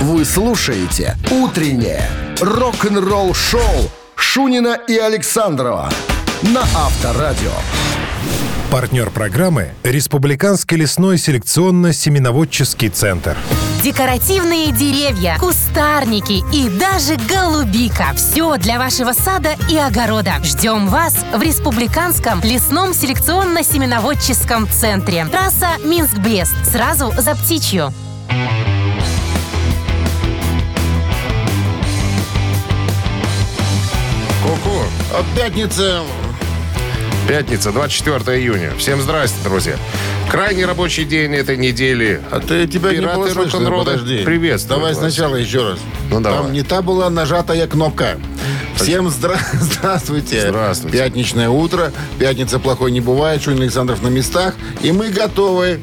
Вы слушаете «Утреннее рок-н-ролл-шоу» Шунина и Александрова на Авторадио. Партнер программы – Республиканский лесной селекционно-семеноводческий центр. Декоративные деревья, кустарники и даже голубика. Все для вашего сада и огорода. Ждем вас в Республиканском лесном селекционно-семеноводческом центре. Трасса Минск-Брест. Сразу за птичью. Пятницы Пятница, 24 июня. Всем здрасте, друзья. Крайний рабочий день этой недели. А ты тебя не Пираты было слышно, подожди. Приветствую Давай вас. сначала еще раз. Ну, давай. Там не та была нажатая кнопка. Всем здра- здравствуйте. Здравствуйте. Пятничное утро. Пятница плохой не бывает. Шунин Александров на местах. И мы готовы.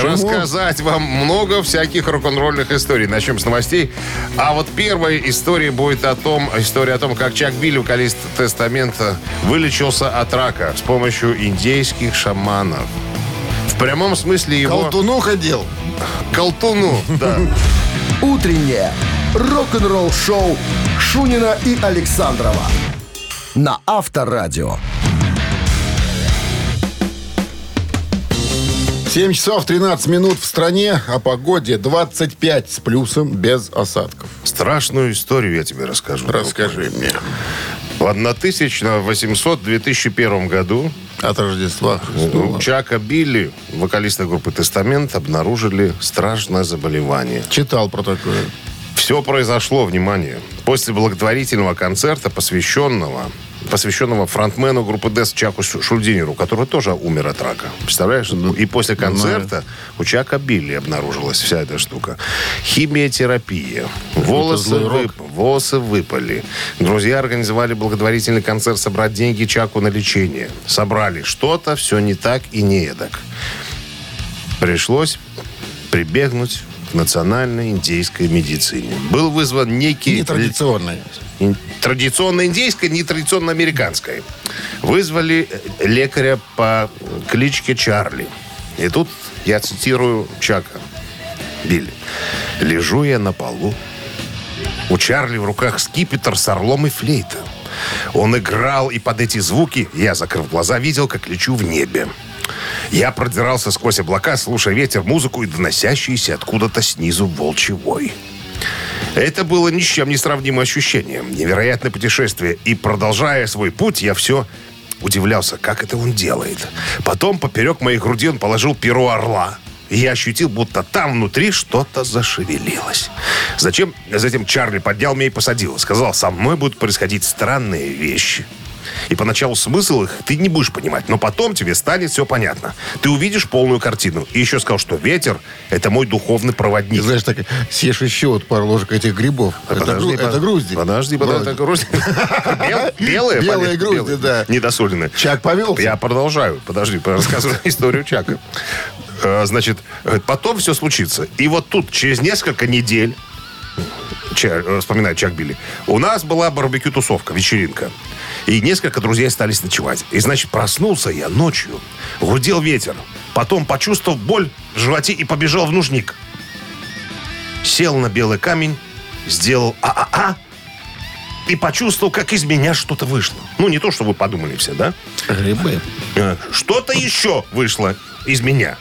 Чему? Рассказать вам много всяких рок-н-ролльных историй. Начнем с новостей. А вот первая история будет о том, история о том, как Чак Билли, вокалист Тестамента, вылечился от рака с помощью индейских шаманов. В прямом смысле его... Колтуну ходил. Колтуну, да. «Утреннее рок-н-ролл-шоу» Шунина и Александрова на Авторадио. 7 часов 13 минут в стране. О погоде 25 с плюсом без осадков. Страшную историю я тебе расскажу. Расскажи мне. В 1800-2001 году От Рождества Христова. Чака Билли, вокалиста группы «Тестамент», обнаружили страшное заболевание. Читал про такое. Все произошло, внимание, после благотворительного концерта, посвященного посвященного фронтмену группы Дэс Чаку Шу- Шульдинеру, который тоже умер от рака. Представляешь? И после концерта у Чака Билли обнаружилась вся эта штука. Химиотерапия. Волосы, вып- волосы выпали. Друзья организовали благотворительный концерт собрать деньги Чаку на лечение. Собрали что-то, все не так и не эдак. Пришлось прибегнуть к национальной индейской медицине. Был вызван некий... Нетрадиционный. Традиционно индейская, не традиционно американская. Вызвали э, лекаря по кличке Чарли. И тут я цитирую Чака Билли. «Лежу я на полу. У Чарли в руках скипетр с орлом и флейта. Он играл, и под эти звуки я, закрыв глаза, видел, как лечу в небе. Я продирался сквозь облака, слушая ветер, музыку и доносящийся откуда-то снизу волчий вой. Это было ни с чем не сравнимое ощущение. Невероятное путешествие. И продолжая свой путь, я все удивлялся, как это он делает. Потом поперек моей груди он положил перо орла. И я ощутил, будто там внутри что-то зашевелилось. Зачем? Затем Чарли поднял меня и посадил. Сказал, со мной будут происходить странные вещи. И поначалу смысл их ты не будешь понимать, но потом тебе станет все понятно. Ты увидишь полную картину. И еще сказал, что ветер – это мой духовный Ты проводник. знаешь, так съешь еще вот пару ложек этих грибов. это, Подожди, гру- под- это грузди. Подожди, подожди, это грузди. Бел- Белые? Белые грузди, да. Недосоленные. Чак повелся? Я продолжаю. Подожди, рассказываю историю Чака. Э, Значит, э, потом все случится. И вот тут, через несколько недель, Ча- э, вспоминает Чак Билли, у нас была барбекю-тусовка, вечеринка. И несколько друзей остались ночевать. И, значит, проснулся я ночью, гудел ветер. Потом почувствовал боль в животе и побежал в нужник. Сел на белый камень, сделал а-а-а, и почувствовал, как из меня что-то вышло. Ну, не то, что вы подумали все, да? Грибы. Э, Что-то еще вышло из меня.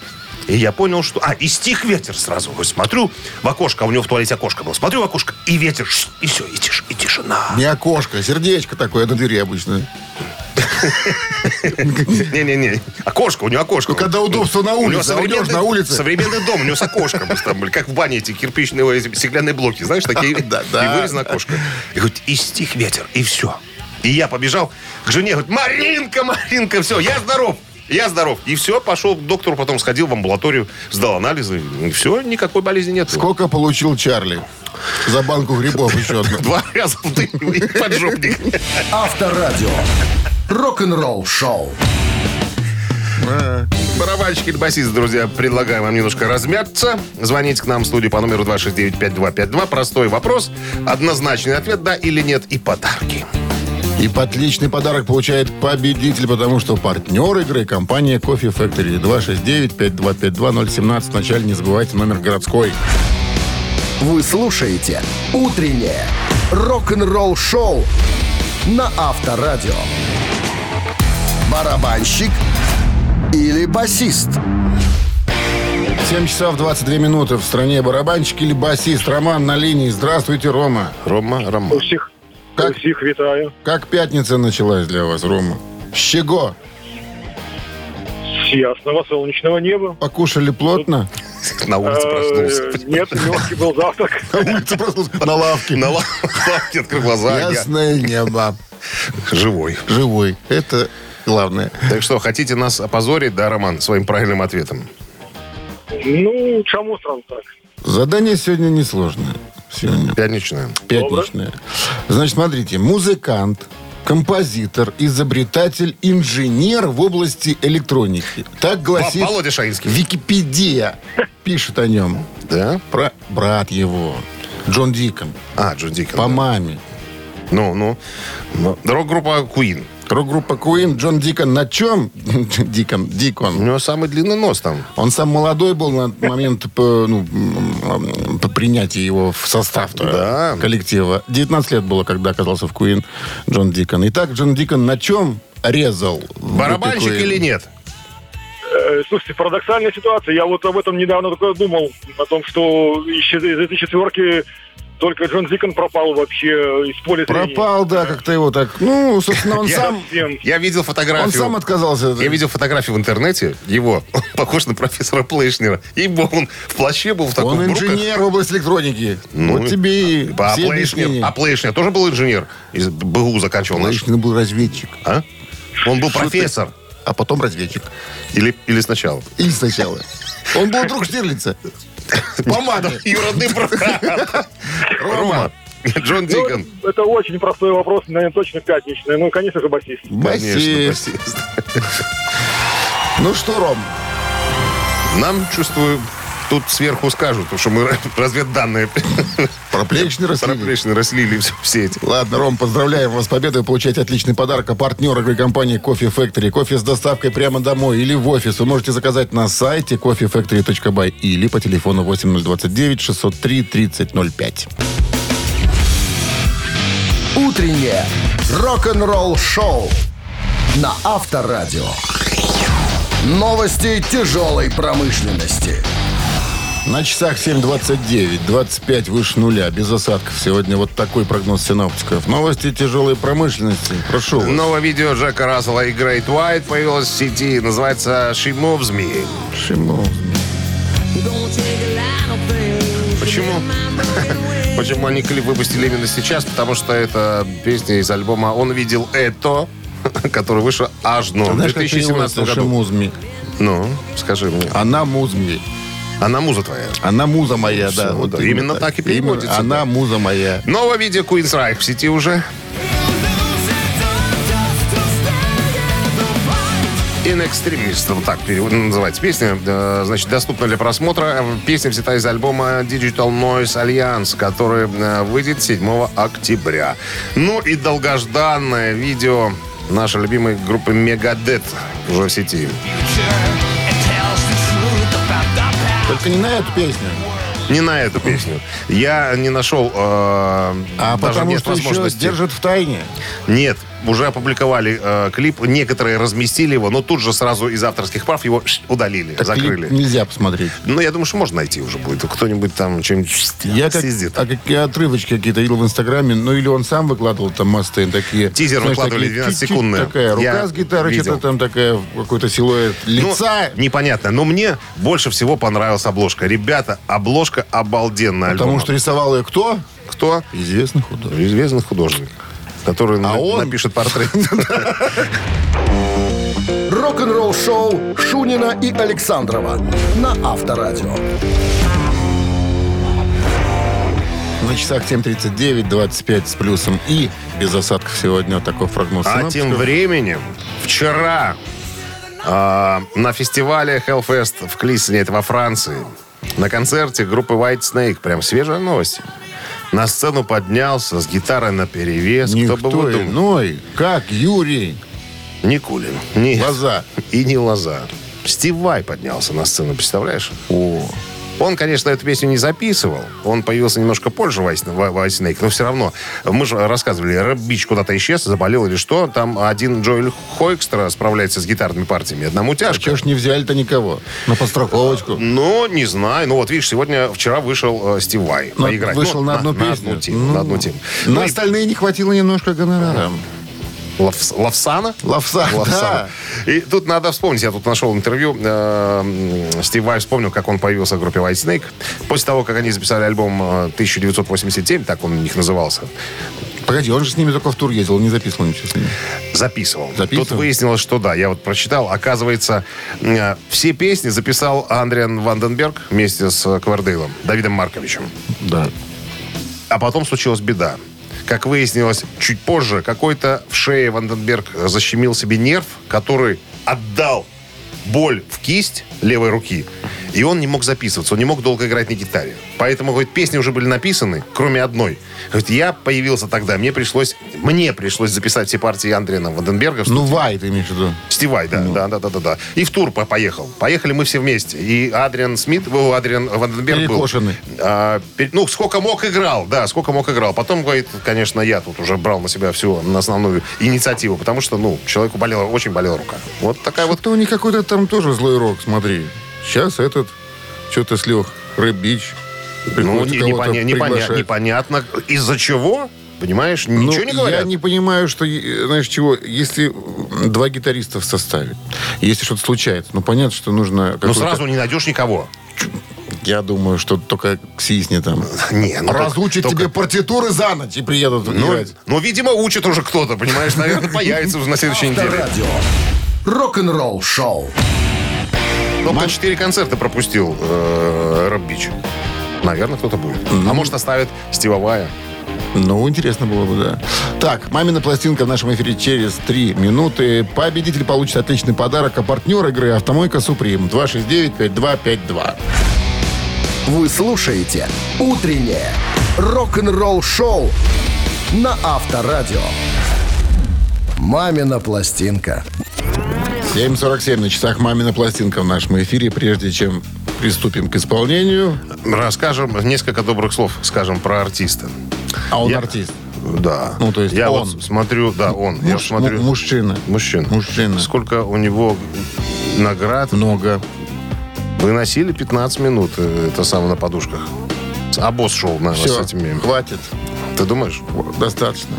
И я понял, что... А, и стих ветер сразу. Вот смотрю в окошко, а у него в туалете окошко было. Смотрю в окошко, и ветер, и все, и, тиш, и тишина. Не окошко, сердечко такое на двери обычно. Не-не-не, окошко, у него окошко. Ну, когда удобство на улице, а на улице. Современный дом, у него с окошком. там были, Как в бане эти кирпичные стеклянные блоки, знаешь, такие. И вырезано окошко. И говорит, и стих ветер, и все. И я побежал к жене, говорит, Маринка, Маринка, все, я здоров. Я здоров. И все, пошел к доктору, потом сходил в амбулаторию, сдал анализы. И все, никакой болезни нет. Сколько получил Чарли? За банку грибов еще одну. Два раза в поджопник. Авторадио. Рок-н-ролл шоу. Барабанщики и басисты, друзья, предлагаем вам немножко размяться. Звоните к нам в студию по номеру 269-5252. Простой вопрос, однозначный ответ «да» или «нет» и подарки. И отличный подарок получает победитель, потому что партнер игры – компания Coffee Factory. 269-5252-017. Вначале не забывайте номер городской. Вы слушаете «Утреннее рок-н-ролл-шоу» на Авторадио. Барабанщик или басист? 7 часов 22 минуты. В стране барабанщик или басист. Роман на линии. Здравствуйте, Рома. Рома, Рома. Всіх, Как? всіх вітаю. Как пятница началась для вас, Рома? С чего? С ясного солнечного неба. Покушали плотно? На улице проснулся. Э, Нет, легкий был завтрак. На улице проснулся. На лавке. На лавке открыл глаза. Ясное небо. Живой. Живой. Это главное. Так что, хотите нас опозорить, да, Роман, своим правильным ответом? Ну, чому сразу так? Задание сегодня несложное. Сегодня Пятничная. пятничное. Значит, смотрите. Музыкант, композитор, изобретатель, инженер в области электроники. Так гласит Володя Шаинский. Википедия. Пишет о нем. Да? Про брат его. Джон Дикон. А, Джон Дикон. По да. маме. Ну, ну. Ну, Рок-группа Queen. Рок-группа Queen. Джон Дикон на чем? Дикон. У Дикон. него самый длинный нос там. Он сам молодой был на момент по, ну, принятия его в состав Да. коллектива. 19 лет было, когда оказался в Queen Джон Дикон. Итак, Джон Дикон на чем резал? Барабанщик или нет? Э, Слушайте, парадоксальная ситуация. Я вот об этом недавно только думал. О том, что из из этой четверки только Джон Дикон пропал вообще из поля зрения. Пропал, да, как-то его так... Ну, собственно, он Я- сам... Совсем. Я видел фотографию. Он сам отказался. Я видел фотографию в интернете его. Он похож на профессора Плейшнера. И он в плаще был в таком Он бруках. инженер в области электроники. Ну, вот тебе и А все Плейшнер, а Плейшнер тоже был инженер? Из БГУ заканчивал. Плейшнер был разведчик. А? Он был ты? профессор. А потом разведчик. Или, или сначала? Или сначала. Он был друг Штирлица. По маме. Юродный брат. Рома. Джон Ну, Дикон. это очень простой вопрос, наверное, точно пятничный. Ну, конечно же, басист. Басист. басист. Ну что, Ром, Нам, чувствую, тут сверху скажут, потому что мы разведданные про Плейшнера слили? проплечные рослили все, все эти. Ладно, Ром, поздравляем вас с победой. Вы получаете отличный подарок. А партнер игры компании Кофе Factory. Кофе с доставкой прямо домой или в офис. Вы можете заказать на сайте coffeefactory.by или по телефону 8029 603 3005. «Утреннее рок-н-ролл-шоу» на Авторадио. Новости тяжелой промышленности. На часах 7.29, 25 выше нуля, без осадков. Сегодня вот такой прогноз синоптиков. Новости тяжелой промышленности. Прошу вас. Новое видео Джека Рассела и Грейт Уайт появилось в сети. Называется «She Moves Me». Шимов. Почему? Почему они клип выпустили именно сейчас? Потому что это песня из альбома «Он видел это», который вышел аж ну, в Знаешь, как 2017 переводится году. Ну, скажи мне. Она музми. Она муза твоя. Она муза моя, Всё, да. вот да, именно так и Именно переводится, Она да. муза моя. Новое видео Queen's Reich в сети уже. In Extremis, вот так называется песня. Значит, доступна для просмотра. Песня взята из альбома Digital Noise Alliance, который э, выйдет 7 октября. Ну и долгожданное видео нашей любимой группы Megadeth уже в сети. Только не на эту песню. Не на эту песню. Я не нашел... э, А потому нет что еще держат в тайне. Нет, уже опубликовали э, клип. Некоторые разместили его, но тут же сразу из авторских прав его ш, удалили, Так закрыли. нельзя посмотреть. Ну, я думаю, что можно найти уже будет. Кто-нибудь там что-нибудь Я как, съездит. а какие отрывочки какие-то видел в Инстаграме, ну или он сам выкладывал там Мастейн такие. Тизер знаешь, выкладывали такие 12 чуть-чуть секундные. Такая рука Я с гитарой, что-то там такая, какой-то силуэт Ну, лица. непонятно. Но мне больше всего понравилась обложка. Ребята, обложка обалденная потому альбома. что рисовал ее кто? Кто? Известный художник. Известный художник, который на- он? напишет портрет. Рок-н-ролл-шоу Шунина и Александрова на Авторадио. На часах 7.39, 25 с плюсом и без осадков сегодня. Такой прогноз А синоптиков. тем временем, вчера а, на фестивале Hellfest в Клиссене, это во Франции, на концерте группы White Snake, прям свежая новость, на сцену поднялся с гитарой на перевес. Кто бы Никто вы думали? иной, как Юрий Никулин. Нет. Лоза. И не Лоза. Стив Вай поднялся на сцену, представляешь? О, Он, конечно, эту песню не записывал. Он появился немножко позже в Ice- в White Snake, но все равно. Мы же рассказывали, Рэп Бич куда-то исчез, заболел или что. Там один Джоэль Хойкстра справляется с гитарными партиями. Одному тяжко. Чего ж не взяли-то никого? На подстраховочку. Ну, не знаю. Ну, вот видишь, сегодня, вчера вышел э, Стив Вай Ну, поиграть. Вышел Ну, на одну На песню. одну тему. Ну, на одну тему. На Ну, и остальные не хватило немножко гонорара. Лавс- Лавсана? Лавса, Лавсана. И тут надо вспомнить, я тут нашел интервью, э, Стив Вай вспомнил, как он появился в группе White Snake. После того, как они записали альбом э, 1987, так он у них назывался, Погоди, он же с ними только в тур ездил, он не записывал ничего с ними. записывал. Записывал? Тут выяснилось, что да, я вот прочитал, оказывается, э, все песни записал Андриан Ванденберг вместе с э, Квардейлом, Давидом Марковичем. Да. А потом случилась беда. Как выяснилось чуть позже, какой-то в шее Ванденберг защемил себе нерв, который отдал боль в кисть левой руки. И он не мог записываться, он не мог долго играть на гитаре. Поэтому, говорит, песни уже были написаны, кроме одной. Говорит, я появился тогда, мне пришлось, мне пришлось записать все партии Андриана Ванденберга. Ну, Вай, ты имеешь в виду? Стивай, да, да, да, да, да, да. И в тур по- поехал. Поехали мы все вместе. И Адриан Смит, о, Адриан Ванденберг был. А, ну, сколько мог играл, да, сколько мог играл. Потом, говорит, конечно, я тут уже брал на себя всю на основную инициативу, потому что, ну, человеку болела, очень болела рука. Вот такая вот. Вот у них какой-то там тоже злой рок, смотри. Сейчас этот что-то слег, Рэп Бич. Ну, не- непоня- непоня- непонятно, из-за чего, понимаешь, Ну, ничего не говорят. Я не понимаю, что, знаешь, чего, если два гитариста в составе, если что-то случается, ну, понятно, что нужно... Ну, сразу не найдешь никого. Я думаю, что только Ксисни там. Не, ну, Разучат только- тебе партитуры за ночь и приедут Ну, играть. ну, видимо, учат уже кто-то, понимаешь, наверное, появится уже на следующей неделе. Рок-н-ролл шоу. Только четыре концерта пропустил э, Рэп Бич. Наверное, кто-то будет. А может, оставит Стива Вая. Ну, интересно было бы, да. Так, «Мамина пластинка» в нашем эфире через три минуты. Победитель получит отличный подарок, а партнер игры «Автомойка Суприм» 269-5252. Вы слушаете «Утреннее рок-н-ролл-шоу» на Авторадио. «Мамина пластинка». 7.47 на часах «Мамина пластинка» в нашем эфире. Прежде чем приступим к исполнению, Расскажем несколько добрых слов, скажем, про артиста. а он Я- артист. Да. Ну, то есть Я он. вот смотрю, да, он. я Муж- смотрю. му- мужчина. Мужчина. Мужчина. Сколько у него наград. Много. Выносили 15 минут, э, это самое, на подушках. А босс шел, наверное, Все, с этими. хватит. Ты думаешь? Достаточно.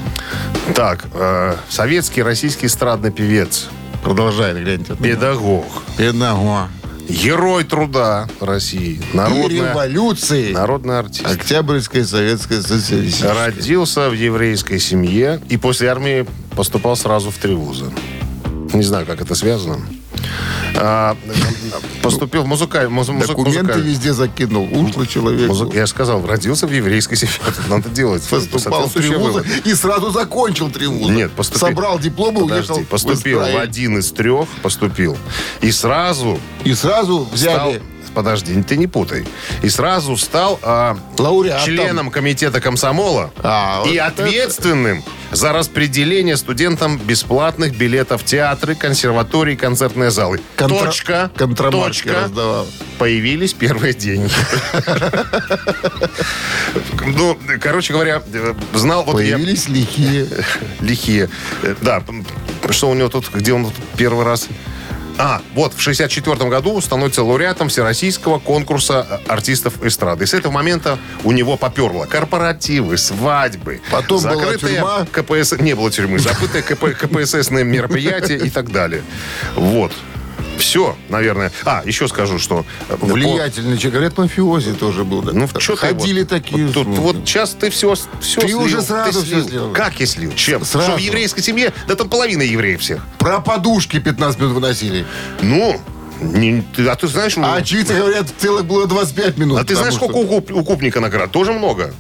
Так, э, советский российский эстрадный певец, Продолжай, гляньте. педагог, Педагог. герой труда России, И народная, революции. народный артист. Октябрьская советская социалистическая. Родился в еврейской семье и после армии поступал сразу в три вуза. Не знаю, как это связано. А, поступил в музыкаль... музы- музы- Документы музыкаль- везде закинул. Ушлый человек. музы- Я сказал, родился в еврейской семье. Это надо делать. Поступал в три вуза и сразу закончил три вуза. Нет, поступил. Собрал Подожди, уехал поступил в в один из трех, поступил. И сразу И сразу стал... взяли Подожди, ты не путай. И сразу стал лауреатом. членом комитета комсомола А, вот и это- ответственным за распределение студентам бесплатных билетов в театры, консерватории, концертные залы. Контра- Точка. контрамарки точка. раздавал. Появились первые деньги. Ну, короче говоря, знал... Появились лихие. лихие. Да, что у него тут, где он первый раз... А, вот, в 64 году становится лауреатом Всероссийского конкурса артистов эстрады. И с этого момента у него поперло. Корпоративы, свадьбы. Потом была закрытые тюрьма. КПС... Не было тюрьмы. Закрытые КП... КПССные мероприятия и так далее. Вот. Все, наверное. А, еще скажу, что... э, Влиятельный человек. Говорят, мафиози тоже был. да. ну, что Ходили вот, такие. Вот, тут, вот сейчас ты все, все Ты слил. уже сразу Ты всё слил. Как я слил? Чем? Сразу. Что в еврейской семье? Да там половина евреев всех. Про подушки 15 минут выносили. Ну, не- ты- а ты знаешь, А очевидцы говорят, целых было 25 минут. а ты знаешь, потому сколько у, у купника наград? Тоже много.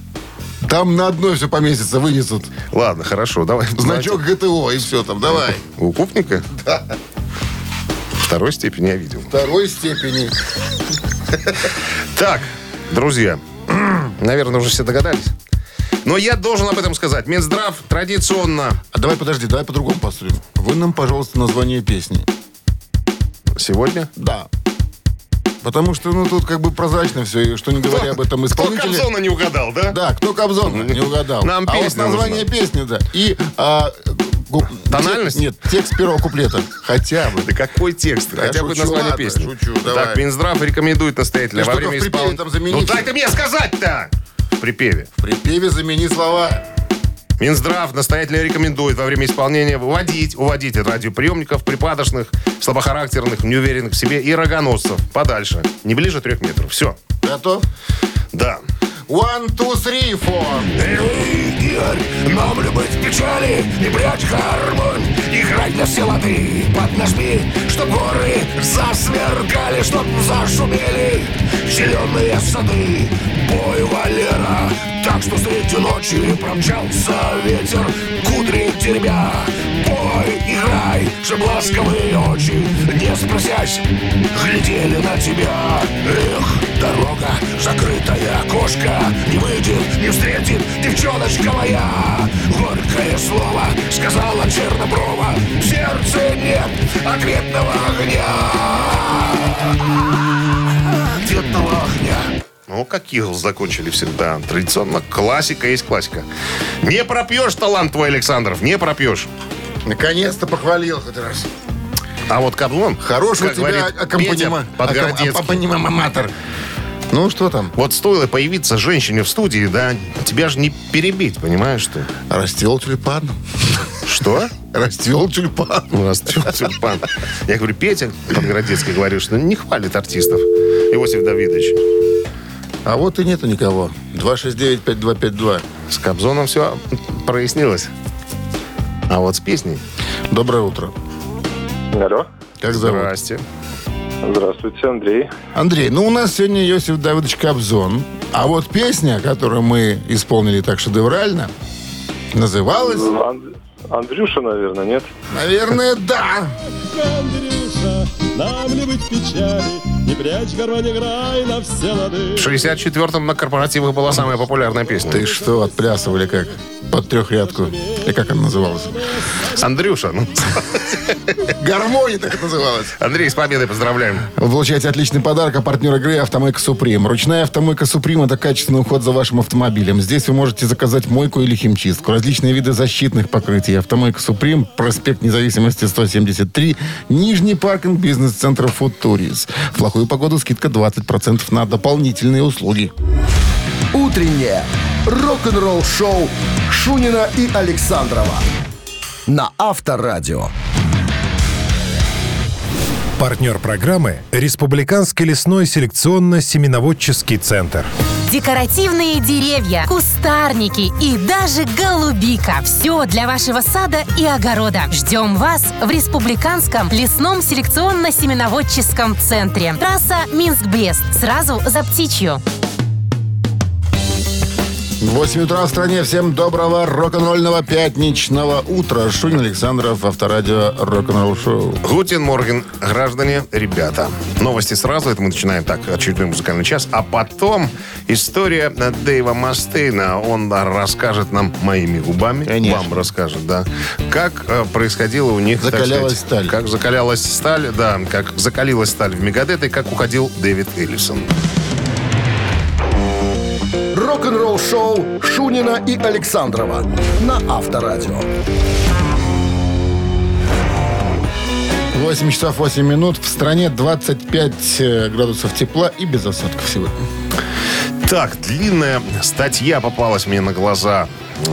что Там на одной все поместится, вынесут. Ладно, хорошо, давай. Значок ГТО и все там. Давай. У купника? Да. Второй степени я видел. Второй степени. Так, друзья, наверное, уже все догадались. Но я должен об этом сказать. Минздрав традиционно А давай подожди, давай по-другому поступим. Вы нам, пожалуйста, название песни. сегодня Да. Потому что, ну, тут как бы прозрачно все, и что не говоря об этом Кто исполнителе... Кобзона не угадал, да? Да, кто Кобзон, не угадал. Нам а вот песня название нужна. песни, да. И... а, гу- Тональность? Нет, текст первого куплета. Хотя бы. Да какой текст? Хотя бы название ладно, песни. шучу, Так. Минздрав рекомендует настоятельно во время исполнения... Ну дай ты мне сказать-то! В припеве. В припеве замени слова. Минздрав настоятельно рекомендует во время исполнения выводить, уводить от радиоприемников припадочных, слабохарактерных, неуверенных в себе и рогоносцев подальше. Не ближе трех метров. Все. Готов? Да. One, two, three, four. Игорь, нам в печали и прячь гармонь. Играть на все лады, поднажми, чтоб горы засверкали, чтоб зашумели. Зеленые сады Бой Валера, так что среди ночи промчался ветер. Кудри теребя, бой, играй, чтоб ласковые очи Не спросясь, глядели на тебя. Эх, дорога, закрытая окошко Не выйдет, не встретит девчоночка моя. Горькое слово сказала Черноброва В сердце нет ответного огня. Ответного огня Ну, как Eagles закончили всегда. Традиционно классика есть классика. Не пропьешь талант твой, Александров, не пропьешь. Наконец-то похвалил хоть раз. А вот Каблон, Хороший у тебя Подгородецкий. аккомпаниматор. Ну, что там? Вот стоило появиться женщине в студии, да, тебя же не перебить, понимаешь, что? Расцвел тюльпан. Что? Расцвел тюльпан. У нас тю- тюльпан. Я говорю, Петя Подгородецкий говорит, что не хвалит артистов. Иосиф Давидович. А вот и нету никого. 269-5252. С Кобзоном все прояснилось. А вот с песней. Доброе утро. Алло. Как зовут? Здрасте. Здравствуйте, Андрей. Андрей, ну у нас сегодня Иосиф Давидович Кобзон. А вот песня, которую мы исполнили так шедеврально, называлась, Ан- Андрюша, наверное, нет? наверное, да. Андрюша, нам ли быть печали, не прячь гармонь, играй на все лады. В 64-м на корпоративах была самая популярная песня. Ты что, отплясывали как? Под трехрядку. И как она называлась? Андрюша. ну. Гармония так называлась. Андрей, с победой поздравляем. Вы получаете отличный подарок, а партнер игры «Автомойка Суприм». Ручная «Автомойка Суприм» — это качественный уход за вашим автомобилем. Здесь вы можете заказать мойку или химчистку, различные виды защитных покрытий. «Автомойка Суприм», проспект Независимости 173, Нижний паркинг бизнес-центра «Футурис». В плохую погоду скидка 20% на дополнительные услуги. Утреннее рок-н-ролл-шоу Шунина и Александрова на Авторадио. Партнер программы – Республиканский лесной селекционно-семеноводческий центр. Декоративные деревья, кустарники и даже голубика. Все для вашего сада и огорода. Ждем вас в Республиканском лесном селекционно-семеноводческом центре. Трасса Минск-Брест. Сразу за птичью. 8 утра в стране. Всем доброго рок-н-ролльного пятничного утра. Шунин Александров, Авторадио, рок-н-ролл шоу. Гутин Морген, граждане, ребята. Новости сразу, это мы начинаем так, очередной музыкальный час. А потом история Дэйва Мастейна. Он расскажет нам моими губами. Конечно. Вам расскажет, да. Как э, происходило у них... Закалялась сказать, сталь. Как закалялась сталь, да. Как закалилась сталь в Мегадет и как уходил Дэвид Эллисон. Рок-н-ролл-шоу Шунина и Александрова на Авторадио. 8 часов 8 минут. В стране 25 э, градусов тепла и без осадков сегодня. Так, длинная статья попалась мне на глаза.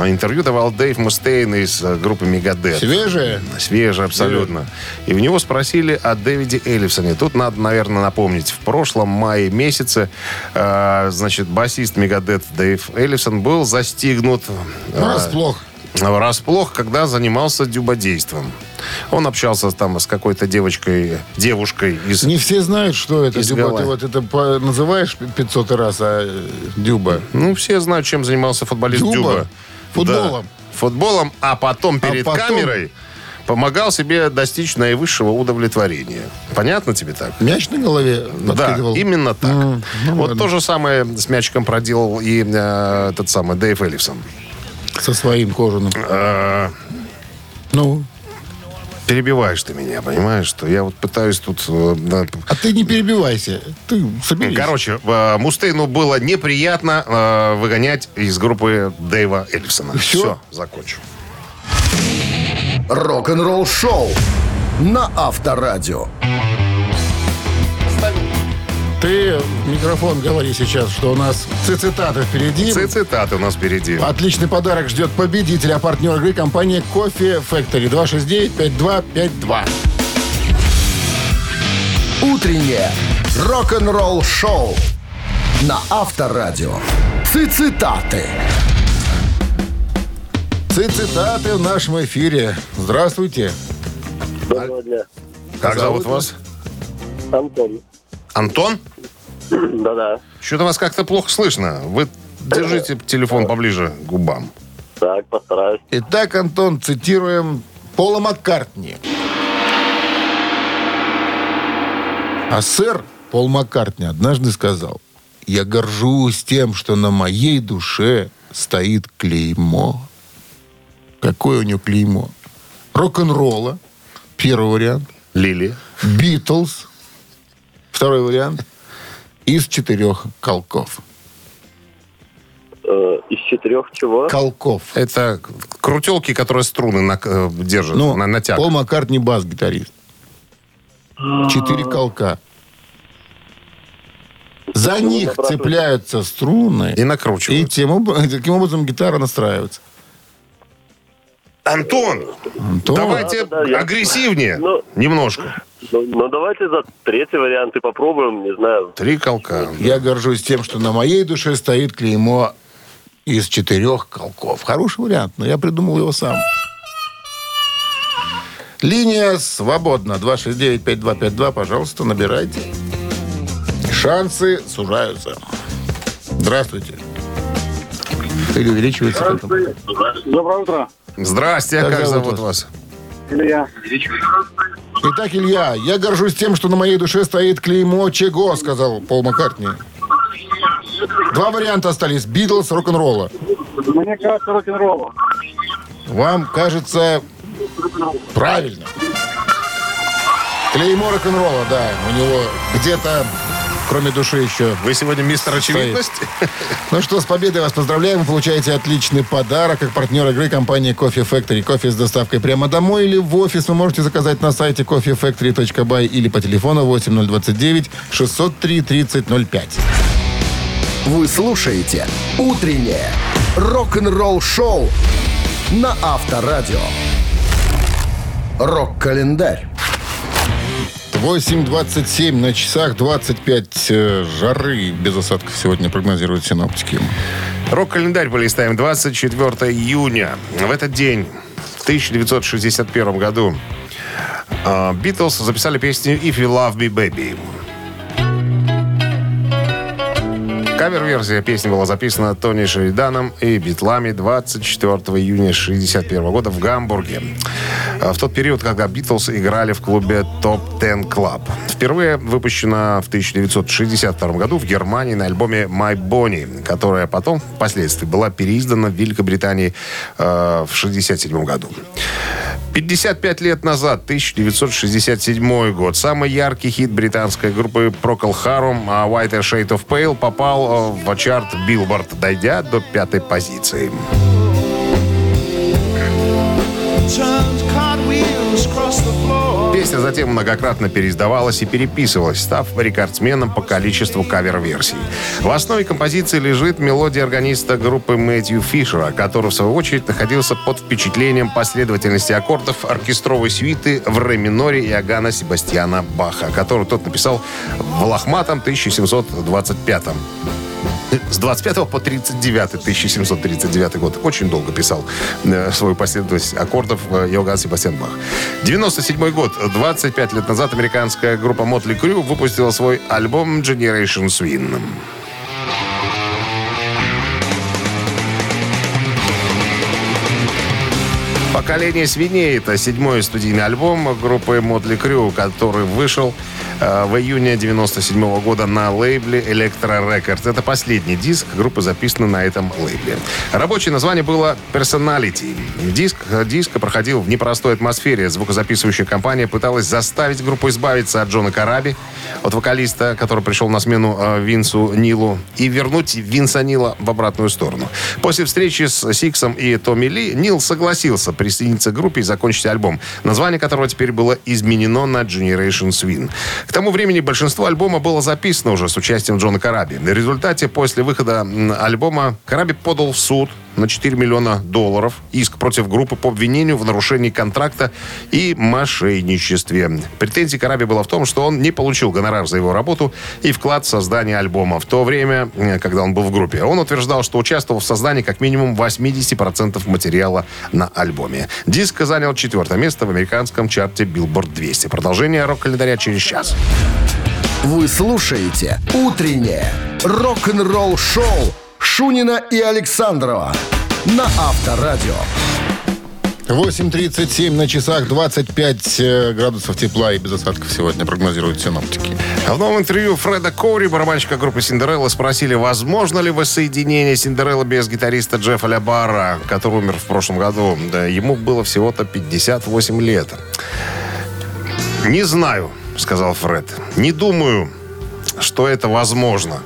Интервью давал Дэйв Мустейн из э, группы Мегадет. Свежее? Свежий, абсолютно. И в него спросили о Дэвиде Эллифсоне. Тут надо, наверное, напомнить. В прошлом мае месяце, э, значит, басист Мегадет Дэйв Эллифсон был застигнут... э, Врасплох. Врасплох, когда занимался дюбодейством. Он общался там с какой-то девочкой, девушкой из... Не все знают, что это. Дюба, ты вот это по- называешь 500 раз, а Дюба. Ну, все знают, чем занимался футболист Дюба? Дюба. Футболом? Да, футболом, а потом перед потом- камерой помогал себе достичь наивысшего удовлетворения. Понятно тебе так? Мяч на голове Да, подкидывал. именно так. М, ну вот ладно. то же самое с мячиком проделал и э, этот самый Дэйв Эллифсон. Со своим кожаным. Э, Ну, перебиваешь ты меня, понимаешь, что я вот пытаюсь тут... э, да, А ты не перебивайся. Ты соберись. Короче, э, Мустейну было неприятно э, выгонять из группы Дэйва Эльфсона. Всё? Все, закончу. Рок-н-ролл шоу на Авторадио. Ты в микрофон говори сейчас, что у нас цитаты впереди. Цитаты у нас впереди. Отличный подарок ждет победителя, а партнер игры компания Кофе Factory 269-5252. Утреннее рок-н-ролл шоу на Авторадио. Цитаты. Цитаты в нашем эфире. Здравствуйте. Доброго дня. Как зовут вас? Антон. Антон? Да-да. Что-то вас как-то плохо слышно. Вы держите телефон поближе к губам. Так, постараюсь. Итак, Антон, цитируем Пола Маккартни. А сэр Пол Маккартни однажды сказал, я горжусь тем, что на моей душе стоит клеймо. Какое у него клеймо? Рок-н-ролла. Первый вариант. Лили. Битлз. Второй вариант. Из четырех колков. Э, из четырех чего? Колков. Это крутелки, которые струны на- э, держат, Ну, на, натяг. Пол Маккартни бас-гитарист. Четыре колка. За Почему них цепляются струны. И накручивают. И тем таким образом гитара настраивается. Антон, Антон, давайте Да, да, я- агрессивнее. Ну. Немножко. Ну, ну, давайте за третий вариант и попробуем, не знаю. Три колка. я горжусь тем, что на моей душе стоит клеймо из четырех колков. Хороший вариант, но я придумал его сам. Линия свободна. 269-5252, пожалуйста, набирайте. Шансы сужаются. Здравствуйте. Или увеличивается как-то? Доброе утро. Здрасте, а Как как, зовут зовут вас? вас? Илья. Итак, Илья, я горжусь тем, что на моей душе стоит клеймо чего, сказал Пол Маккартни. Два варианта остались. Битлз, рок-н-ролла. Мне кажется, рок-н-ролл. Вам кажется правильно. Клеймо рок-н-ролла, да. У него где-то, кроме души, еще Вы сегодня мистер очевидность? Ну что, с победой вас поздравляем. Вы получаете отличный подарок. Как партнер игры компании Coffee Factory. Кофе с доставкой прямо домой или в офис вы можете заказать на сайте coffeefactory.by или по телефону 8029 603 3005. Вы слушаете «Утреннее рок-н-ролл-шоу» на Авторадио. Рок-календарь. 8.27 на часах 25 э, жары без осадков сегодня прогнозируют синоптики. Рок-календарь полистаем. 24 июня. В этот день, в 1961 году, э, Битлз записали песню «If You Love Me, Baby». Кавер-версия песни была записана Тони Шериданом и Битлами 24 июня 1961 года в Гамбурге. А В тот период, когда Битлз играли в клубе Top Ten Club. Впервые выпущена в 1962 году в Германии на альбоме My Bonnie, которая потом, впоследствии, была переиздана в Великобритании э, в 1967 году. 55 лет назад, 1967 год, самый яркий хит британской группы Procol Harum а White Shade of Pale попал э, в чарт Billboard, дойдя до пятой позиции. Песня затем многократно переиздавалась и переписывалась, став рекордсменом по количеству кавер-версий. В основе композиции лежит мелодия органиста группы Мэтью Фишера, который, в свою очередь, находился под впечатлением последовательности аккордов оркестровой свиты в ре миноре Иоганна Себастьяна Баха, которую тот написал в лохматом 1725 с 25 по 39, 1739 год. Очень долго писал э, свою последовательность аккордов э, Иоганн Себастьян Бах. 97 год. 25 лет назад американская группа Motley Crue выпустила свой альбом Generation Swing. «Поколение свиней» — это седьмой студийный альбом группы Motley Crue, который вышел в июне 97 года на лейбле Electro Records. Это последний диск группы, записанный на этом лейбле. Рабочее название было Personality. Диск диска проходил в непростой атмосфере. Звукозаписывающая компания пыталась заставить группу избавиться от Джона Караби, от вокалиста, который пришел на смену э, Винсу Нилу, и вернуть Винса Нила в обратную сторону. После встречи с Сиксом и Томми Ли Нил согласился присоединиться к группе и закончить альбом, название которого теперь было изменено на Generation Swing. К тому времени большинство альбома было записано уже с участием Джона Караби. В результате, после выхода альбома, Караби подал в суд на 4 миллиона долларов иск против группы по обвинению в нарушении контракта и мошенничестве. Претензия Караби была в том, что он не получил гонорар за его работу и вклад в создание альбома в то время, э, когда он был в группе. Он утверждал, что участвовал в создании как минимум 80% материала на альбоме. Диск занял четвертое место в американском чарте Billboard 200. Продолжение рок-календаря через час. Вы слушаете «Утреннее рок-н-ролл-шоу» Шунина и Александрова на Авторадио. 8.37 на часах, 25 э, градусов тепла и без осадков сегодня прогнозируют синоптики. В новом интервью Фреда Коури, барабанщика группы Синдерелла, спросили, возможно ли воссоединение Синдерелла без гитариста Джеффа Лябара, который умер в прошлом году. Да, ему было всего-то 58 лет. «Не знаю», — сказал Фред. «Не думаю, что это возможно.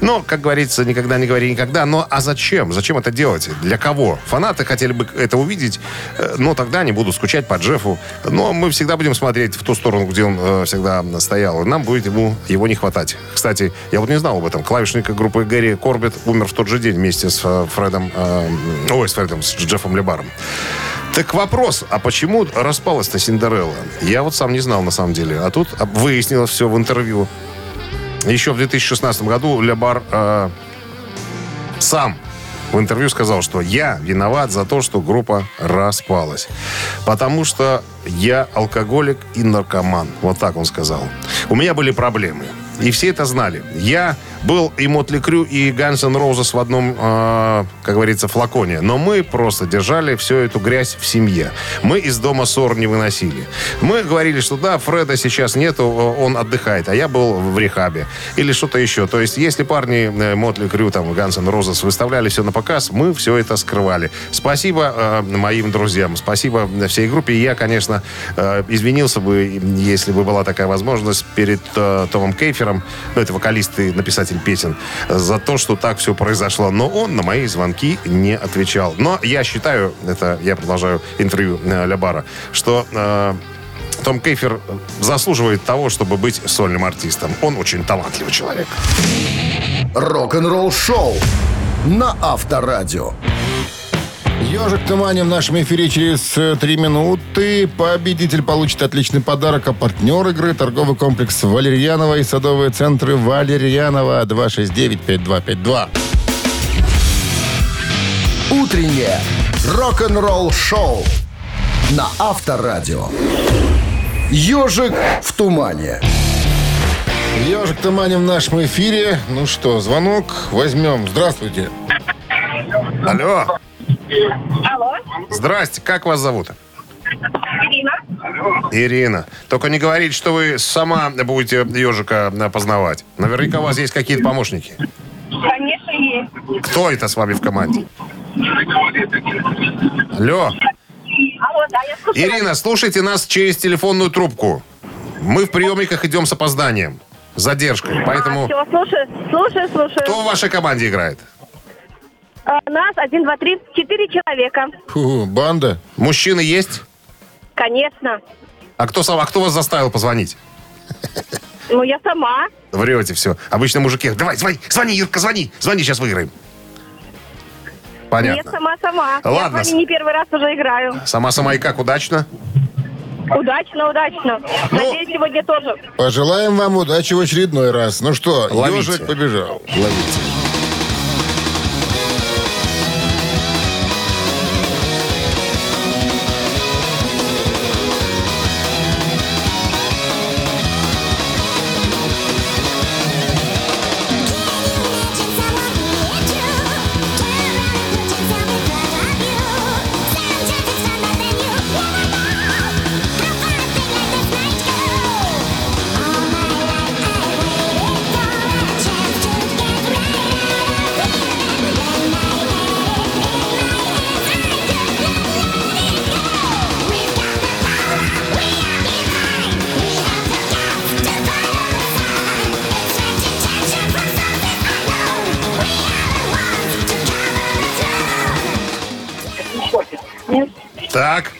Но, как говорится, никогда не говори никогда. Но а зачем? Зачем это делать? Для кого? Фанаты хотели бы это увидеть, э, но тогда они будут скучать по Джеффу. Но мы всегда будем смотреть в ту сторону, где он э, всегда стоял. Нам будет ему его не хватать. Кстати, я вот не знал об этом. Клавишник группы Гэри Корбет умер в тот же день вместе с э, Фредом... э, ой, с Фредом, с Джеффом Лебаром. Так вопрос, а почему распалась-то Синдерелла? Я вот сам не знал на самом деле. А тут выяснилось все в интервью. Еще в 2016 году Лебар э, сам в интервью сказал, что я виноват за то, что группа распалась. Потому что я алкоголик и наркоман. Вот так он сказал. У меня были проблемы. И все это знали. Я был и Мотли Крю, и Guns N' Roses в одном, э, как говорится, флаконе. Но мы просто держали всю эту грязь в семье. Мы из дома ссор не выносили. Мы говорили, что да, Фреда сейчас нету, он отдыхает, а я был в рехабе. Или что-то еще. То есть, если парни э, Мотли Крю, там, Guns N' Roses выставляли все на показ, мы все это скрывали. Спасибо э, моим друзьям, спасибо всей группе. Я, конечно, э, извинился бы, если бы была такая возможность, перед э, Томом Кейфером, ну, это вокалист и написатель песен, за то, что так все произошло. Но он на мои звонки не отвечал. Но я считаю, это я продолжаю интервью э, Лябара, что э, том Кейфер заслуживает того, чтобы быть сольным артистом. Он очень талантливый человек. Рок-н-ролл-шоу на Авторадио. Ежик в тумане в нашем эфире через э, три минуты. Победитель получит отличный подарок, а партнер игры торговый комплекс Валерьянова и садовые центры Валерьянова 269-5252. Утреннее рок-н-ролл-шоу на Авторадио. Ежик в тумане. Ежик в тумане в нашем эфире. Ну что, звонок возьмем. Здравствуйте. Алло. Алло, Здрасте, как вас зовут? Ирина. Ирина. Только не говорите, что вы сама будете ежика познавать. Наверняка у вас есть какие-то помощники. Конечно, есть. Кто это с вами в команде? Алло. Алло, да, я слушаю. Ирина, слушайте нас через телефонную трубку. Мы в приемниках идем с опозданием. Задержкой. Поэтому А, все, слушаю, слушаю, слушаю. кто в вашей команде играет? А, нас один, два, три, четыре человека. Фу, банда. Мужчины есть? Конечно. А кто, сам- а кто вас заставил позвонить? Ну, я сама. Врете все. Обычно мужики. Давай, звони, звони, Ирка, звони. Звони, сейчас выиграем. Нет, Понятно. сама-сама. Ладно. Я с вами не первый раз уже играю. Сама-сама и как, удачно? Удачно, удачно. Ну. Надеюсь, сегодня тоже. Пожелаем вам удачи в очередной раз. Ну что, Ловите. ежик побежал. Ловите.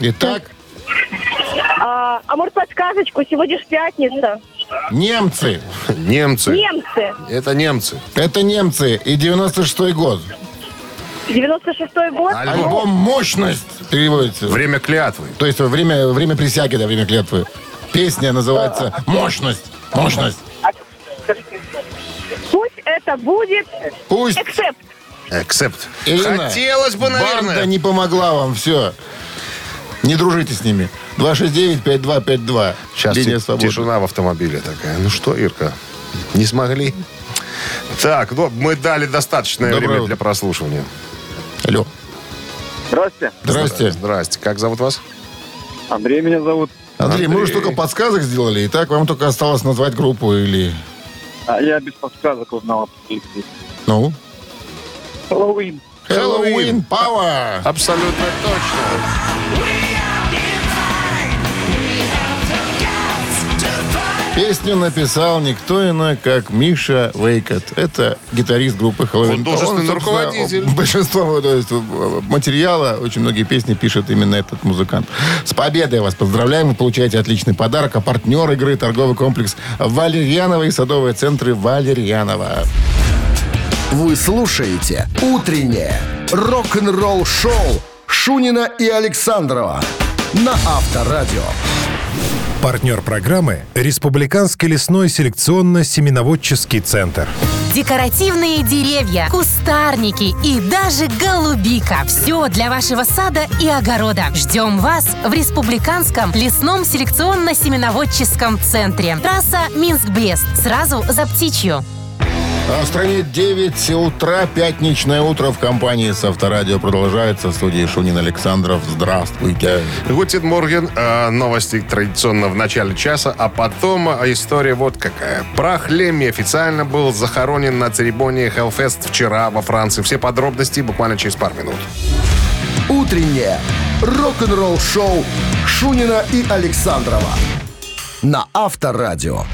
Итак, А, а может подсказочку? Сегодня ж пятница. немцы. Немцы. Немцы. Это немцы. Это немцы. И 96-й год. 96-й год. Альбом «Мощность» переводится. Время клятвы. То есть время, время присяги, да, время клятвы. Песня называется «Мощность». Мощность. Пусть это будет... Пусть. Эксепт. Эксепт. Хотелось бы, наверное. Банда не помогла вам, все. Не дружите с ними. 269-5252. Сейчас Линия свободы. тишина в автомобиле такая. Ну что, Ирка, не смогли? Так, ну, мы дали достаточное Доброе время утро. для прослушивания. Алло. Здравствуйте. Здрасте. Здрасте. Как зовут вас? Андрей меня зовут. Андрей, мы Андрей. уже только подсказок сделали, и так вам только осталось назвать группу или... А я без подсказок узнал. Ну? Хэллоуин. Хэллоуин Power. Абсолютно точно. Песню написал никто иной, как Миша Вейкот. Это гитарист группы Хэллоуин. Художественный собственно, руководитель. Большинство то есть, материала, очень многие песни пишет именно этот музыкант. С победой вас поздравляем. Вы получаете отличный подарок. А партнер игры торговый комплекс Валерьянова и садовые центры Валерьянова. Вы слушаете «Утреннее рок-н-ролл-шоу» Шунина и Александрова на Авторадио. Партнер программы – Республиканский лесной селекционно-семеноводческий центр. Декоративные деревья, кустарники и даже голубика. Все для вашего сада и огорода. Ждем вас в Республиканском лесном селекционно-семеноводческом центре. Трасса Минск-Брест. Сразу за птичью. А в стране 9 утра, пятничное утро в компании с Авторадио продолжается. В студии Шунин Александров. Здравствуйте. Гутин Морген. э, Новости традиционно в начале часа, а потом э, история вот какая. Прах Лемми официально был захоронен на церемонии Hellfest вчера во Франции. Все подробности буквально через пару минут. «Утреннее рок-н-ролл-шоу» Шунина и Александрова на Авторадио.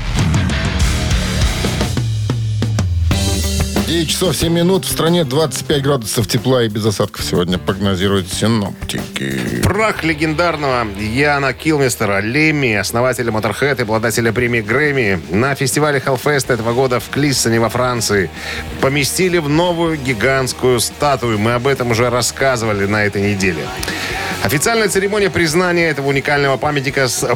9 часов 7 минут. В стране 25 градусов тепла и без осадков сегодня прогнозируют синоптики. Прах легендарного Яна Килмистера, Лемми, основателя Motorhead и обладателя премии Грэмми, на фестивале Hellfest этого года в Клиссоне во Франции поместили в новую гигантскую статую. Мы об этом уже рассказывали на этой неделе. Официальная церемония признания этого уникального памятника с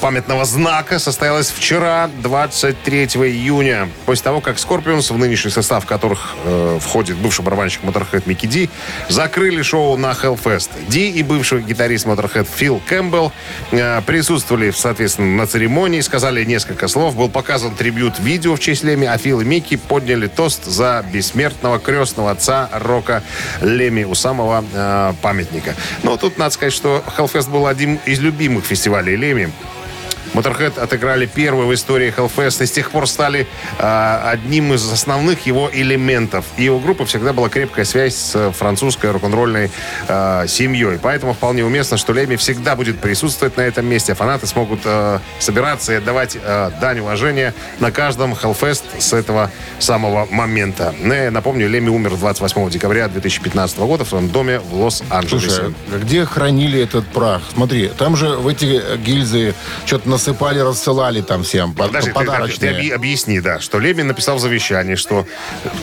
памятного знака состоялась вчера, 23 июня. После того, как Скорпионс, в нынешний состав которых э, входит бывший барабанщик Motorhead Микки Ди, закрыли шоу на Hellfest. Ди и бывший гитарист Motorhead Фил Кэмпбелл э, присутствовали, соответственно, на церемонии, сказали несколько слов. Был показан трибют-видео в честь Леми, а Фил и Микки подняли тост за бессмертного крестного отца рока Леми у самого э, памятника. Но тут надо сказать, что Hellfest был один из любимых фестивалей Леми. Motorhead отыграли первый в истории Hellfest и с тех пор стали э, одним из основных его элементов. И у группы всегда была крепкая связь с французской рок-н-ролльной э, семьей. Поэтому вполне уместно, что Леми всегда будет присутствовать на этом месте. Фанаты смогут э, собираться и отдавать э, дань уважения на каждом Hellfest с этого самого момента. Я напомню, Леми умер 28 декабря 2015 года в своем доме в Лос-Анджелесе. Слушай, где хранили этот прах? Смотри, там же в эти гильзы что-то насыпали, рассылали там всем. под- Подожди, ты, подарочные. ты объ- объясни, да, что Лемин написал в завещании, что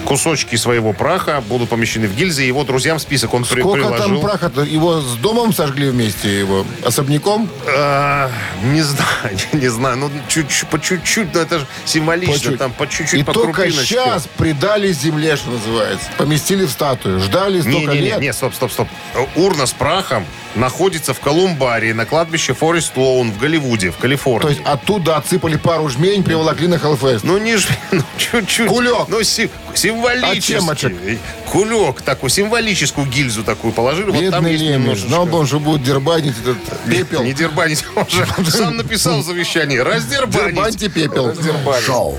кусочки своего праха будут помещены в гильзы, и его друзьям список он Сколько приложил. там праха-то? Его с домом сожгли вместе, его особняком? А, не знаю, не знаю, ну чуть-чуть, по чуть-чуть, но это же символично, По чуть. там по чуть-чуть, И по только крупиночке. сейчас придали земле, что называется. Поместили в статую. Ждали Не, столько не, не, лет. не, стоп, стоп, стоп. Урна с прахом находится в Колумбарии на кладбище Форест Лоун в Голливуде, в Калифорнии. То есть оттуда отсыпали пару жмень, приволокли на Хеллфест. Ну, не ж, ну, чуть-чуть. Кулек. Ну, си- символический. А темочек? Кулек такой, символическую гильзу такую положили. вот там Бедный есть Лемеш. немножечко. Знал бы он, что будет дербанить этот пепел. Не дербанить, он же сам написал в завещании. Раздербанить. Дербаньте пепел. Раздербанить. Шоу.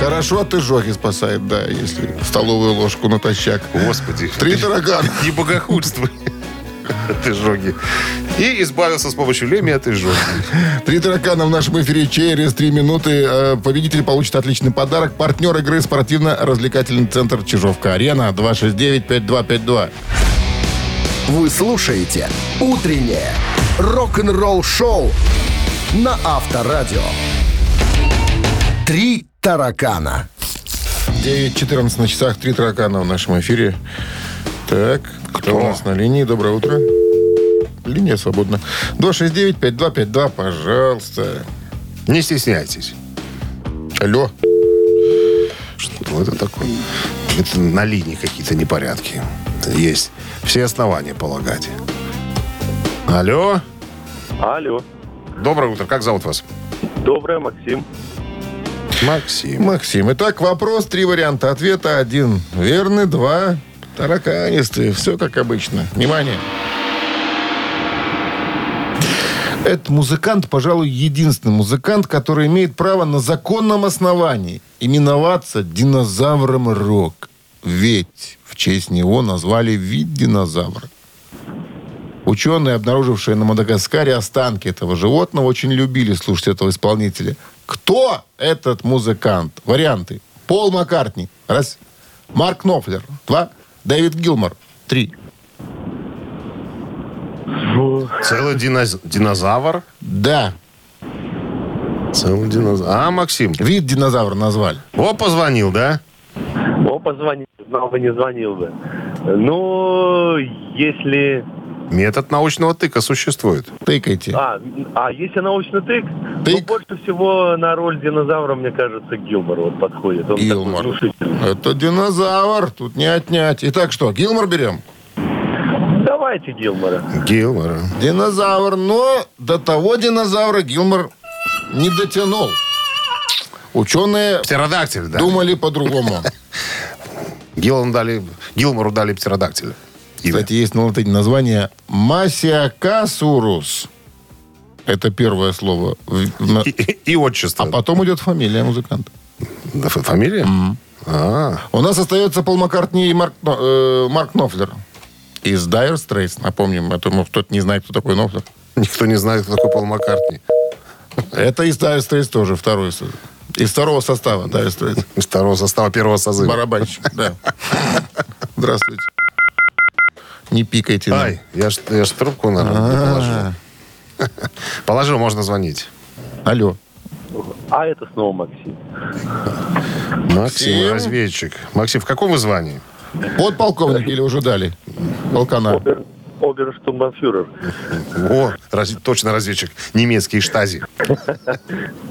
Хорошо от изжоги спасает, да, если столовую ложку натощак. Господи. Три таракана. Не богохульствуй. От изжоги. И избавился с помощью леми от изжоги. Три таракана в нашем эфире через три минуты. Э, Победитель получит отличный подарок. Партнер игры спортивно-развлекательный центр Чижовка-Арена 269-5252. Вы слушаете «Утреннее рок-н-ролл-шоу» на Авторадио. «Три таракана». 9.14 на часах, три таракана в нашем эфире. Так, кто, у нас на линии? Доброе утро. Линия свободна. 269-5252, пожалуйста. Не стесняйтесь. Алло. Что это такое? Это на линии какие-то непорядки. Есть все основания полагать. Алло. Алло. Доброе утро. Как зовут вас? Доброе, Максим. Максим. Максим. Итак, вопрос, три варианта ответа. Один верный, два тараканистые. Все как обычно. Внимание. Этот музыкант, пожалуй, единственный музыкант, который имеет право на законном основании именоваться динозавром рок. Ведь в честь него назвали вид динозавра. Ученые, обнаружившие на Мадагаскаре останки этого животного, очень любили слушать этого исполнителя. Кто этот музыкант? Варианты. Пол Маккартни. Раз. Марк Нофлер. Два. Дэвид Гилмор. Три. Целый диноз- динозавр? Да. Целый динозавр. А, Максим? Вид динозавра назвали. О, позвонил, да? О, позвонил. Знал бы, не звонил бы. Ну, если... Метод научного тыка существует. Тыкайте. А, а если научный тык, Тык. ну, больше всего на роль динозавра, мне кажется, Гилмор вот подходит. Он Гилмор. Это динозавр. Тут не отнять. Итак, что, Гилмор берем? Давайте Гилмора. Гилмора. Динозавр. Но до того динозавра Гилмор не дотянул. Ученые Птеродактиль, да. думали по-другому. Гилмору дали, Гилмору дали птеродактиля. Имя. Кстати, есть на латыни название Масиакасурус. Это первое слово. И, и- и отчество. А потом идет фамилия музыканта. Да, фамилия? А, У нас остается Пол Маккартни и Марк, э, Марк Нофлер. Из Dire Straits, напомним. Это, может, кто-то не знает, кто такой Нофлер. никто не знает, кто такой Пол Маккартни. Это из Dire Straits тоже, второй. Из второго состава Dire Straits. Из второго состава первого созыва. Барабанщик, да. Здравствуйте. Не пикайте. нам. Ай, я ж, я ж трубку, наверное, не положил. Положил, можно звонить. Алло. А это снова Максим. Максим, Максим. разведчик. Максим, в каком вы звании? Подполковник или уже дали? Полкана. Обер, оберштурмбанфюрер. О, раз- точно разведчик. Немецкий штази.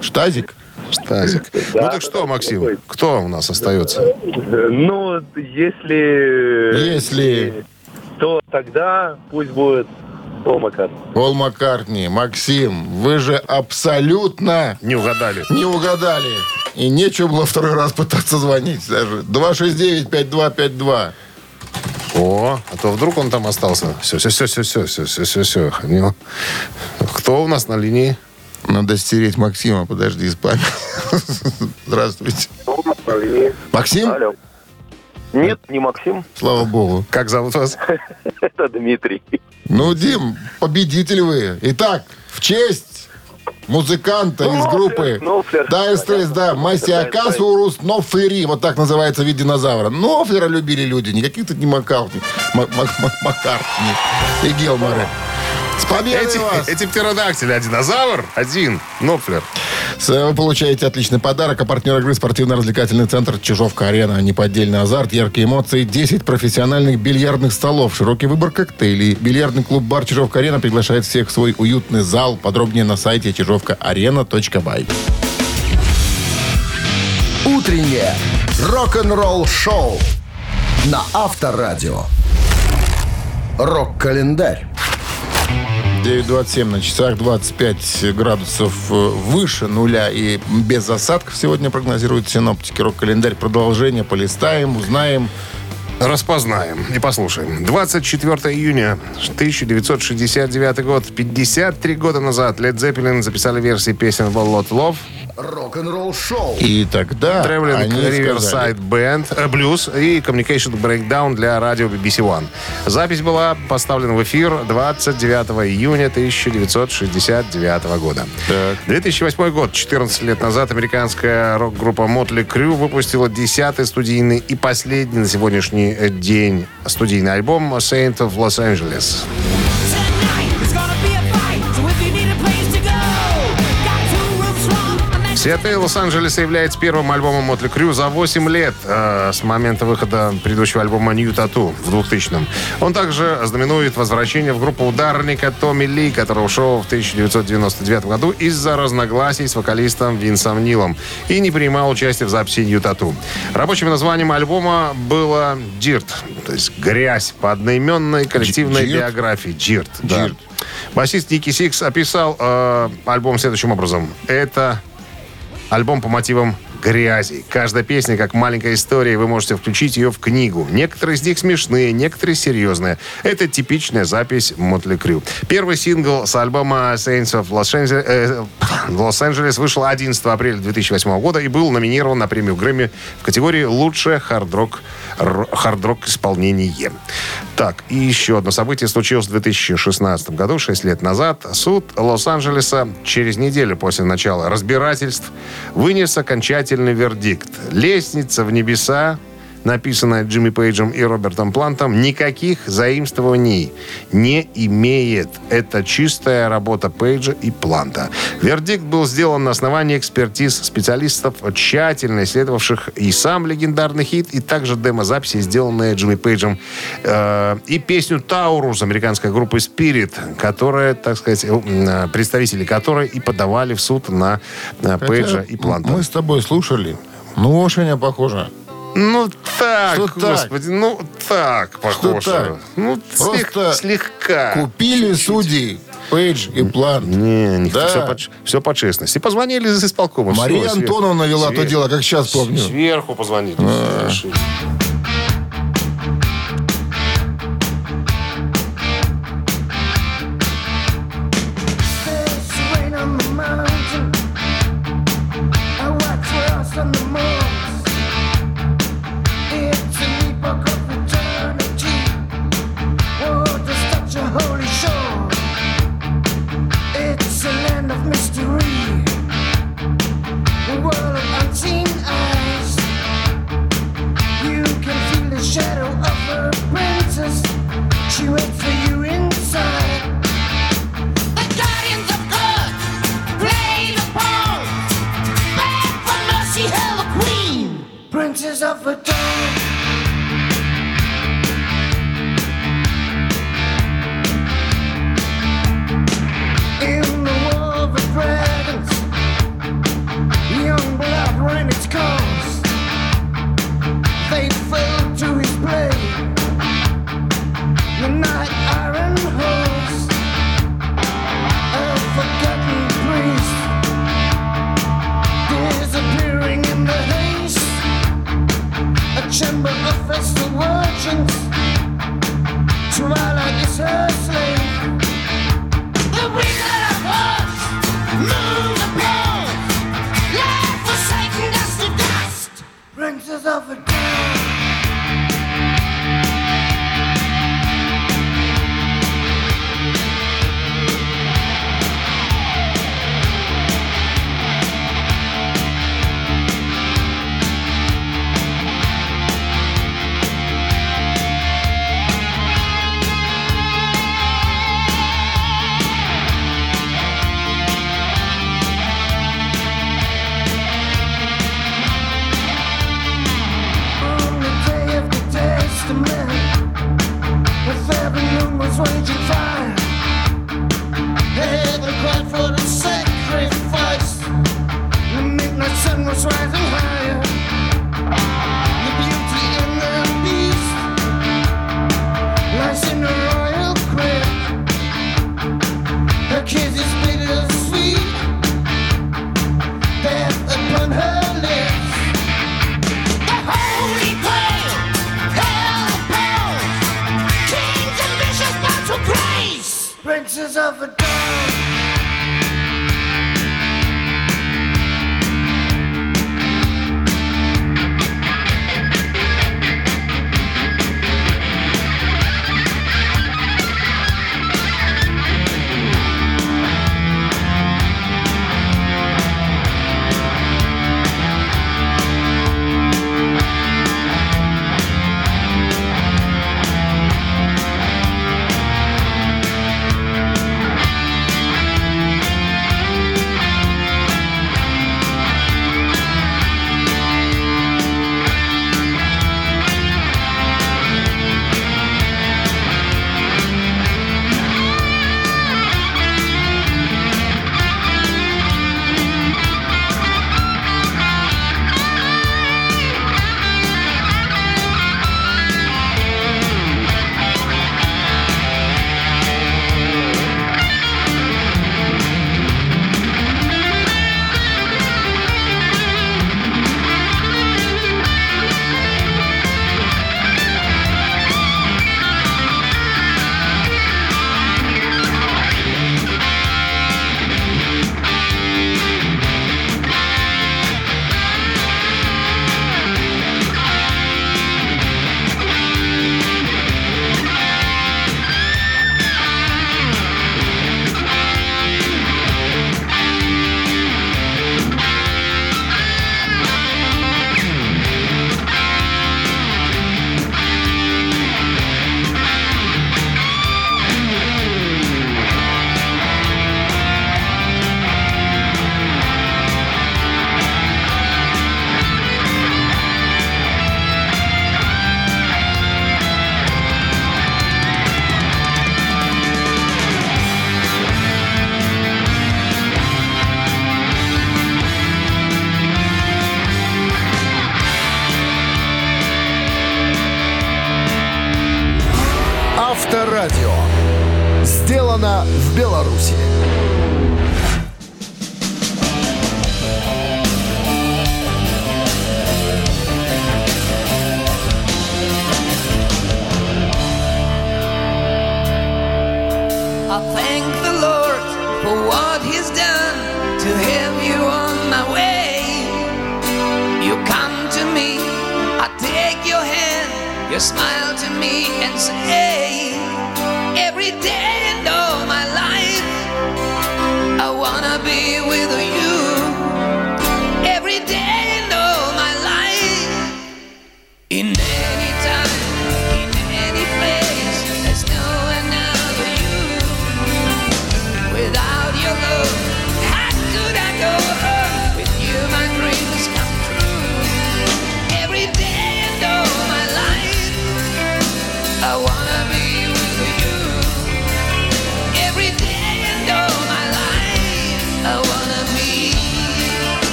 Штазик? Штазик. Ну так что, Максим, кто у нас остается? Э, Ну, если... Если То тогда пусть будет Пол Маккартни. Пол Маккартни, Максим, вы же абсолютно Не угадали. не угадали. И нечего было второй раз пытаться звонить даже. 269-5252. О, а то вдруг он там остался. Все, все, все, все, все, все, все, все, все. Кто у нас на линии? Надо стереть Максима, подожди, из памяти. Здравствуйте. Максим? Алло. Нет, не Максим, Слава богу. Как зовут вас? это Дмитрий. Ну, Дим, победитель вы. Итак, в честь музыканта из группы Straits, да, Масиакасурус Нофлери, вот так называется вид динозавра. Нофлера любили люди, никаких тут не Маккартни, Мак- Мак- Мак- Маккартни и Гилморы. С победой Эти, вас! эти птеродактили. А динозавр один. Нофлер. Вы получаете отличный подарок. А партнер игры спортивно-развлекательный центр «Чижовка-арена». Неподдельный азарт, яркие эмоции, 10 профессиональных бильярдных столов, широкий выбор коктейлей. Бильярдный клуб-бар «Чижовка-арена» приглашает всех в свой уютный зал. Подробнее на сайте чижовкаарена.бай. Утреннее рок-н-ролл-шоу на Авторадио. Рок-календарь. 9.27 на часах, 25 градусов э, выше нуля и без осадков сегодня прогнозируют синоптики. Рок-календарь продолжение, полистаем, узнаем. Распознаем и послушаем. 24 июня 1969 год. 53 года назад Led Zeppelin записали версии песен «Wall Lot Love», Рок-н-ролл-шоу. И тогда Traveling они сказали, Riverside Band, э, Blues и Communication Breakdown для радио BBC One. Запись была поставлена в эфир 29 июня 1969 года. Так. 2008 год, 14 лет назад, американская рок-группа Motley Crue выпустила 10-й студийный и последний на сегодняшний день студийный альбом Saint of Los Angeles. Святые Лос-Анджелеса является первым альбомом Мотли Крю за 8 лет э, с момента выхода предыдущего альбома New Tattoo в 2000-м. Он также знаменует возвращение в группу ударника Томми Ли, который ушел в 1999 году из-за разногласий с вокалистом Винсом Нилом и не принимал участие в записи New Tattoo. Рабочим названием альбома было «Dirt», то есть «Грязь» по одноименной коллективной Dirt? биографии. «Dirt», да. Басист Ники Сикс описал э, альбом следующим образом. Это Альбом по мотивам грязи. Каждая песня как маленькая история, вы можете включить ее в книгу. Некоторые из них смешные, некоторые серьезные. Это типичная запись Mötley Crüe. Первый сингл с альбома Saints of Los Angeles, э, вышел 11 апреля 2008 года и был номинирован на премию Грэмми в категории «Лучшее хард-рок исполнение». Так, и еще одно событие случилось в 2016 году, 6 лет назад. Суд Лос-Анджелеса через неделю после начала разбирательств вынес окончательный вердикт. Лестница в небеса написанная Джимми Пейджем и Робертом Плантом, никаких заимствований не имеет. Это чистая работа Пейджа и Планта. Вердикт был сделан на основании экспертиз специалистов, тщательно исследовавших и сам легендарный хит, и также демозаписи, сделанные Джимми Пейджем, э, и песню «Таурус» американской группы Spirit, которая, так сказать, э, представители которой и подавали в суд на, на Пейджа и Планта. Мы с тобой слушали. Ну, очень похоже. Ну так, Что так? господи, ну так, похоже. так? Ну, слег- Просто слегка. Купили судьи Пейдж и План. Не, не Да. все, по, все по честности. Позвонили из исполкома. Мария свер- Антоновна вела то свер- дело, как сейчас помню. Сверху позвонили. А.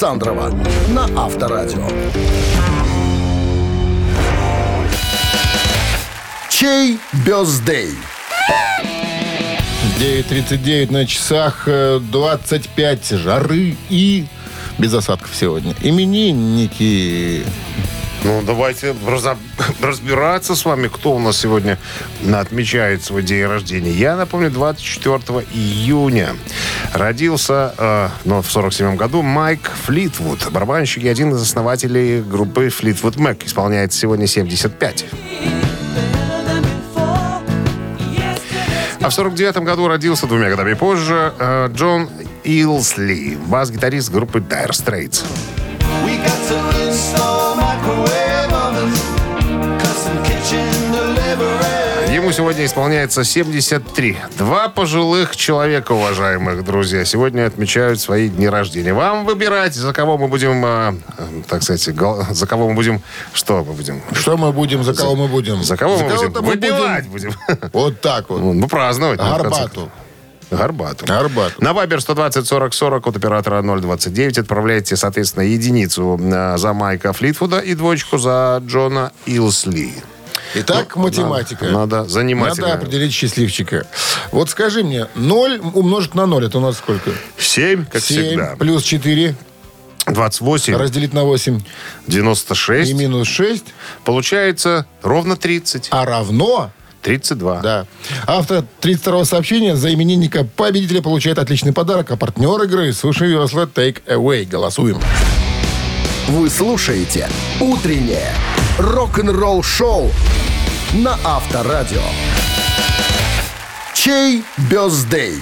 Александрова на Авторадио. Чей бездей? 9.39 на часах, э, 25 жары и без осадков сегодня. Именинники. Ну, давайте разбираться с вами, кто у нас сегодня отмечает свой день рождения. Я напомню, 24 июня родился, э, ну, в 47 году Майк Флитвуд, барабанщик и один из основателей группы Флитвуд Мэк. Исполняет сегодня 75. А в 49 году родился двумя годами позже э, Джон Илсли, бас-гитарист группы Dire Straits. Ему сегодня исполняется 73. Два пожилых человека, уважаемых друзья, сегодня отмечают свои дни рождения. Вам выбирать, за кого мы будем, э, так сказать, за кого мы будем, что мы будем? Что мы будем, за кого мы будем? За кого мы будем? Выпивать будем. Вот так вот. Ну, праздновать. Горбату. Горбатым. Горбатым. На Вайбер 120 40 40 от оператора 029 отправляйте, соответственно, единицу э, за Майка Флитвуда и двоечку за Джона Илсли. Итак, математика. Ну, Надо, надо занимательно. Надо определить счастливчика. Вот скажи мне, 0 умножить на 0, это у нас сколько? 7, как 7 всегда. плюс 4 28, разделить на 8 96. и минус 6, Получается ровно 30. а равно 32. Да. Автор 32-го сообщения за именинника победителя получает отличный подарок, а партнер игры Суши Весла Take Away. Голосуем. Вы слушаете «Утреннее рок-н-ролл-шоу» на Авторадио. Чей бездей?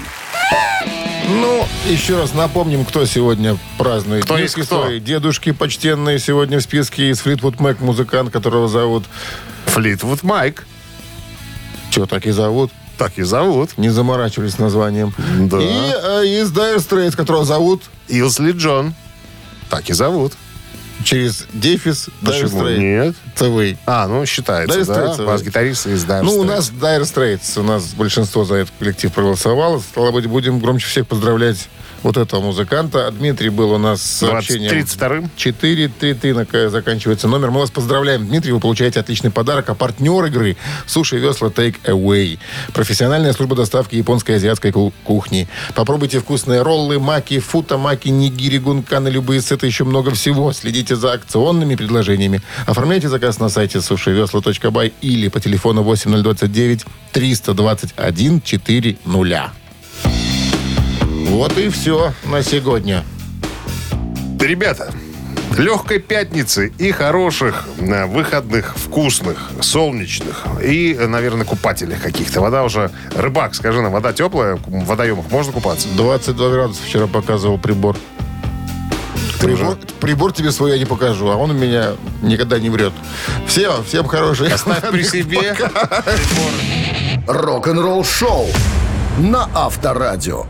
Ну, еще раз напомним, кто сегодня празднует. Кто есть кто? свои, Дедушки почтенные сегодня в списке из Флитвуд Мэк, музыкант, которого зовут... Флитвуд Майк. Что, так и зовут? Так и зовут. Не заморачивались с названием. Да. И э, из Dire Straits, которого зовут Илсли Джон. Так и зовут. Через дефис Dire Straits. нет? CV. А, ну, считается, Dire да? Straits, Бас-гитарист из Dire Ну, у нас Dire Straits. У нас большинство за этот коллектив проголосовало. Стало быть, будем громче всех поздравлять вот этого музыканта. А Дмитрий был у нас с 20 сообщением. 32-м. 433 на- заканчивается номер. Мы вас поздравляем, Дмитрий. Вы получаете отличный подарок. А партнер игры Суши Весла Take Away. Профессиональная служба доставки японской и азиатской ку- кухни. Попробуйте вкусные роллы, маки, фута, маки, нигири, гунканы, любые сеты, еще много всего. Следите за акционными предложениями. Оформляйте заказ на сайте сушивесла.бай или по телефону 8029 321 400. Вот и все на сегодня. Ребята, легкой пятницы и хороших э, выходных, вкусных, солнечных и, э, наверное, купательных каких-то. Вода уже... Рыбак, скажи нам, вода теплая? В водоемах можно купаться? 22 градуса вчера показывал прибор. Прибор, прибор тебе свой я не покажу, а он у меня никогда не врет. Все, всем хороших. Оставь при себе. Рок-н-ролл-шоу на Авторадио.